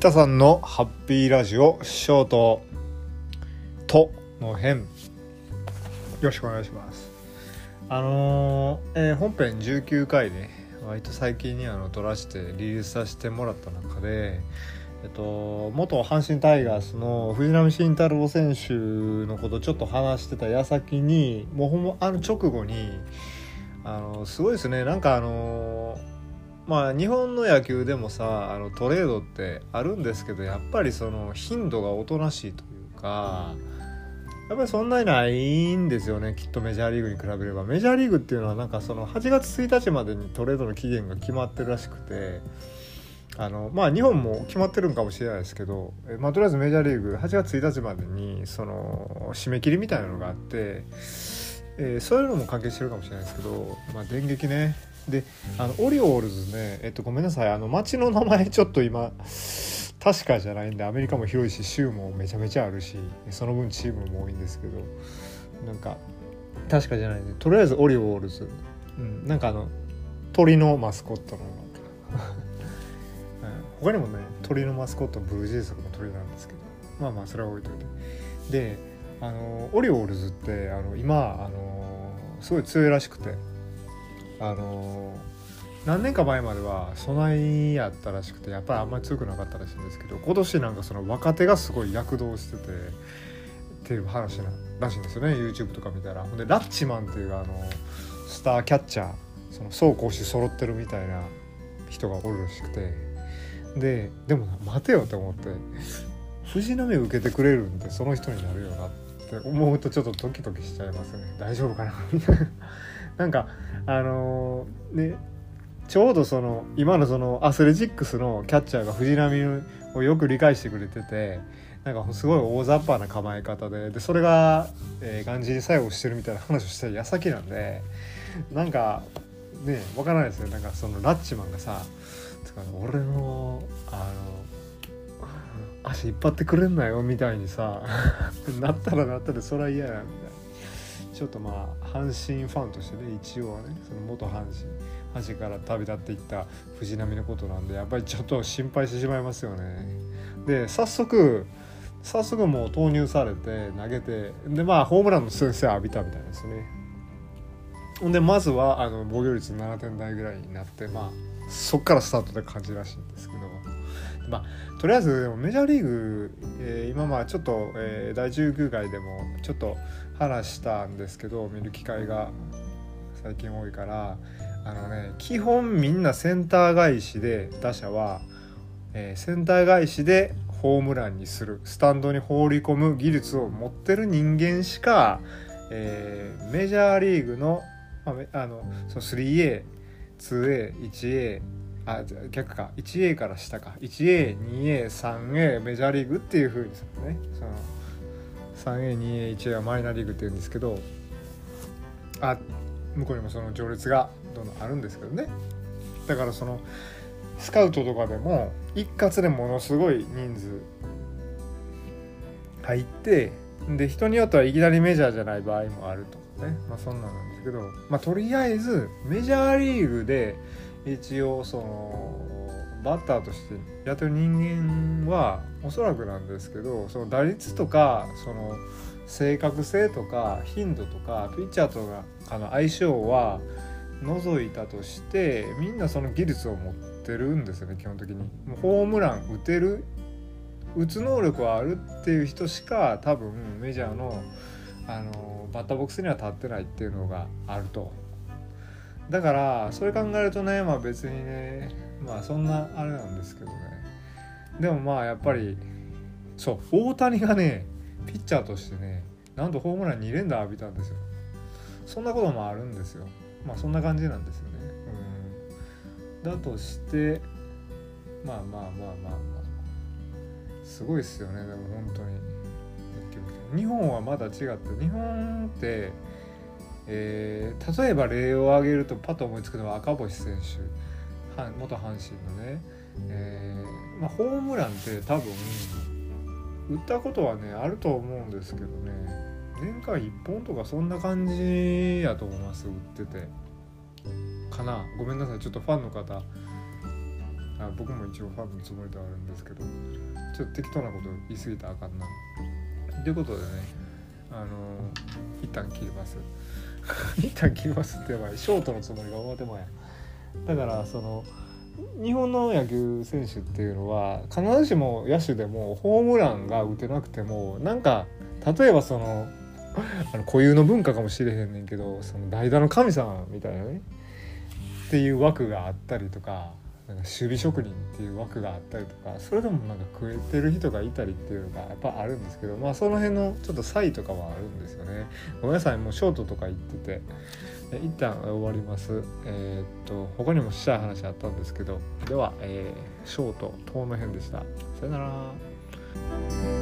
北さんのハッピーラジオショートとの編。よろしくお願いします。あのーえー本編19回で割と最近にあの撮らせてリリースさせてもらった中でえっと、元阪神タイガースの藤浪晋太郎選手のことちょっと話してた矢先にもうほんまあの直後にあのすごいですね。なんかあのまあ日本の野球でもさあのトレードってあるんですけどやっぱりその頻度がおとなしいというかやっぱりそんなにないんですよねきっとメジャーリーグに比べれば。メジャーリーグっていうのはなんかその8月1日までにトレードの期限が決まってるらしくてあのまあ日本も決まってるんかもしれないですけど、まあ、とりあえずメジャーリーグ8月1日までにその締め切りみたいなのがあって、えーそういうのも関係してるかもしれないですけど、まあ、電撃ね。であのオリオールズねえっとごめんなさい。あの町の名前ちょっと今確かじゃないんでアメリカも広いし州もめちゃめちゃあるしその分チームも多いんですけどなんか確かじゃないんでとりあえずオリオールズ、うん、なんかあの鳥のマスコットの うん他にもね鳥のマスコットブルージェイズとかも鳥なんですけどまあまあそれは置いといて。であのオリオールズってあの今あのすごい強いらしくて。あの何年か前までは備えやったらしくてやっぱりあんまり強くなかったらしいんですけど今年なんかその若手がすごい躍動しててっていう話ならしいんですよね YouTube とか見たら。ほんでラッチマンっていうあのスターキャッチャーその走攻守揃ってるみたいな人がおるらしくて。ででも待てよって思って藤波受けてくれるんでその人になるよなって思うとちょっとドキドキしちゃいますね。大丈夫かなみたいな。なんかあのーねちょうどその今のそのアスレチックスのキャッチャーが藤波をよく理解してくれててなんかすごい大雑把な構え方ででそれが、えー、がんじに作用してるみたいな話をした矢先なんでなんかねわからないですよ。なんかそのラッチマンがさか俺のあの足引っ張ってくれんなよみたいにさ なったらなったでそりゃ嫌やみたいな。ちょっとまあ阪神ファンとしてね一応はねその元阪神阪神から旅立っていった藤波のことなんでやっぱりちょっと心配してしまいますよね。で早速早速もう投入されて投げてでまあホームランの先生浴びたみたいですね。ほんでまずはあの防御率7点台ぐらいになってまあそっからスタートって感じらしいんですけど。まあ、とりあえずメジャーリーグ、えー、今まあちょっと、えー、第19回でもちょっと話したんですけど見る機会が最近多いからあのね基本みんなセンター返しで打者は、えー、センター返しでホームランにするスタンドに放り込む技術を持ってる人間しか、えー、メジャーリーグの,、まあ、あのその 3A 2A、1A、あ、逆か、1A から下か、1A、2A、3A、メジャーリーグっていう風にするね。その 3A、2A、1A はマイナーリーグっていうんですけど、あ、向こうにもその序列がどんどんあるんですけどね。だからその、スカウトとかでも一括でものすごい人数入ってで人によってはいきなりメジャーじゃない場合もあるとねまあそんなんなんですけどまあとりあえずメジャーリーグで一応そのバッターとしてやってる人間はおそらくなんですけどその打率とかその正確性とか頻度とかピッチャーとかの相性は除いたとしてみんなその技術を持ってるんですよね基本的に。もうホームラン打てる打つ能力はあるっていう人しか多分メジャーのあのバッターボックスには立ってないっていうのがあると。だからそれ考えるとねまあ別にねまあそんなあれなんですけどね。でもまあやっぱりそう大谷がねピッチャーとしてねなんとホームラン2連打浴びたんですよ。そんなこともあるんですよ。まあそんな感じなんですよね。うん。だとしてまあまあまあまあまあ。すごいっすよねでも本当に。日本はまだ違って日本ってえー例えば例を挙げるとパッと思いつくのは赤星選手元阪神のね、えーまあ、ホームランって多分打ったことはねあると思うんですけどね年間1本とかそんな感じやと思います打ってて。かな。ごめんなさい。ちょっとファンの方あ僕も一応ファンのつもりではあるんですけどちょっと適当なこと言い過ぎたらあかんな。ということでねあの一旦切ります。一旦切りますってやばいショートのつもりが表もや。だからその日本の野球選手っていうのは必ずしも野手でもホームランが打てなくてもなんか例えばそのあの固有の文化かもしれへんねんけどその代打の神様みたいなねっていう枠があったりとかなんか守備職人っていう枠があったりとかそれでもなんか食えてる人がいたりっていうのがやっぱあるんですけどまあその辺のちょっと差異とかはあるんですよね。ごめんなさいもうショートとか言ってて。一旦終わります。えー、っと他にもしたい話あったんですけど。では、えー、ショート遠の辺でした。さよなら。